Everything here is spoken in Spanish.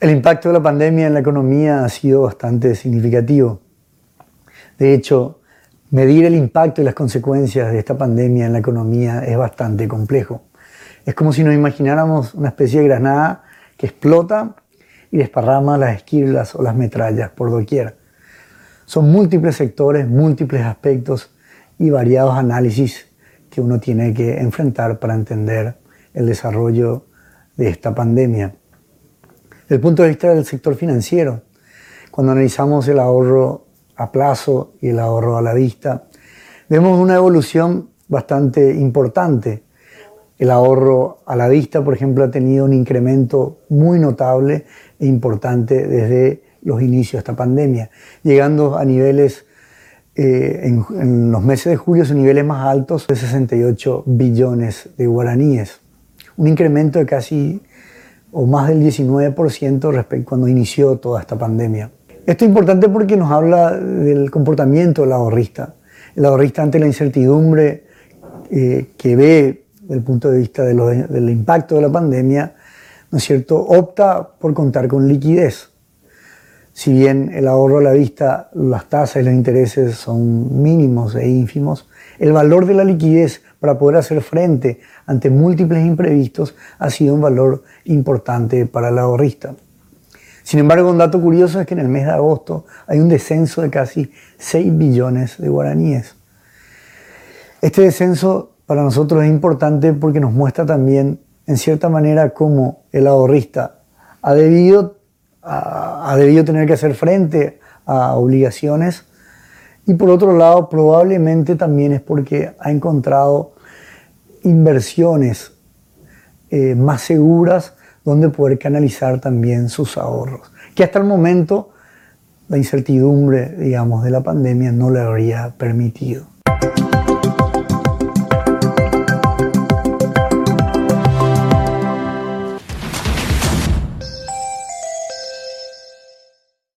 El impacto de la pandemia en la economía ha sido bastante significativo. De hecho, medir el impacto y las consecuencias de esta pandemia en la economía es bastante complejo. Es como si nos imagináramos una especie de granada que explota y desparrama las esquirlas o las metrallas por doquier. Son múltiples sectores, múltiples aspectos y variados análisis que uno tiene que enfrentar para entender el desarrollo de esta pandemia. Desde el punto de vista del sector financiero, cuando analizamos el ahorro a plazo y el ahorro a la vista, vemos una evolución bastante importante. El ahorro a la vista, por ejemplo, ha tenido un incremento muy notable e importante desde los inicios de esta pandemia, llegando a niveles eh, en, los meses de julio, a niveles más altos de 68 billones de guaraníes, un incremento de casi o más del 19% respecto cuando inició toda esta pandemia. Esto es importante porque nos habla del comportamiento del ahorrista. El ahorrista ante la incertidumbre eh, que ve desde el punto de vista del impacto de la pandemia, ¿no es cierto?, opta por contar con liquidez. Si bien el ahorro a la vista, las tasas y los intereses son mínimos e ínfimos, el valor de la liquidez para poder hacer frente ante múltiples imprevistos ha sido un valor importante para el ahorrista. Sin embargo, un dato curioso es que en el mes de agosto hay un descenso de casi 6 billones de guaraníes. Este descenso para nosotros es importante porque nos muestra también, en cierta manera, cómo el ahorrista ha debido, ha, debido tener que hacer frente a obligaciones y por otro lado probablemente también es porque ha encontrado inversiones eh, más seguras donde poder canalizar también sus ahorros, que hasta el momento la incertidumbre, digamos, de la pandemia no le habría permitido.